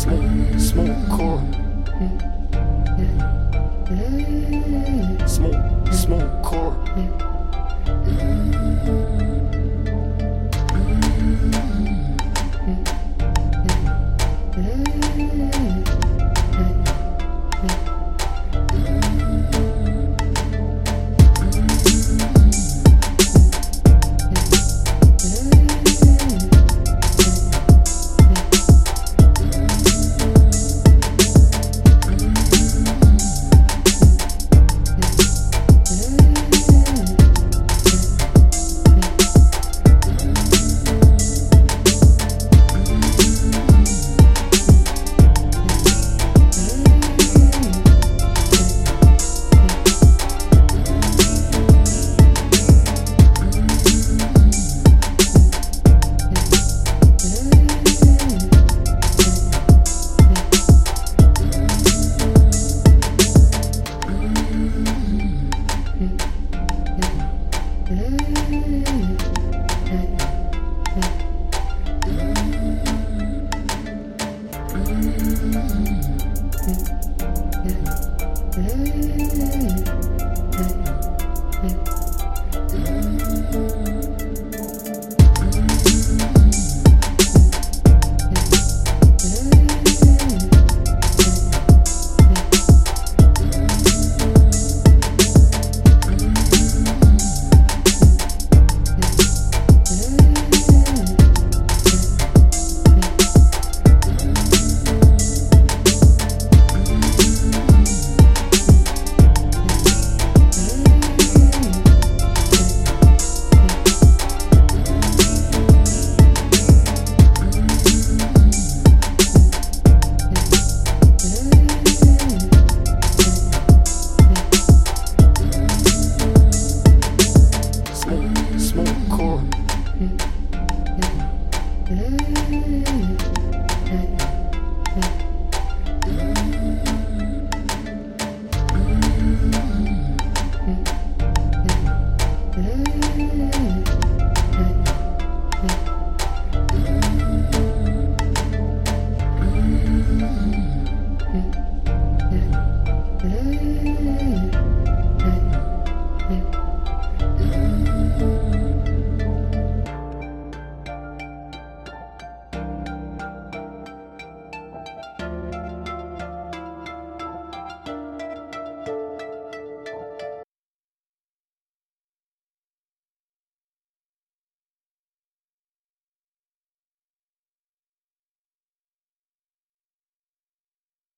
Smoke smoke core. Smoke, smoke core. Smoke,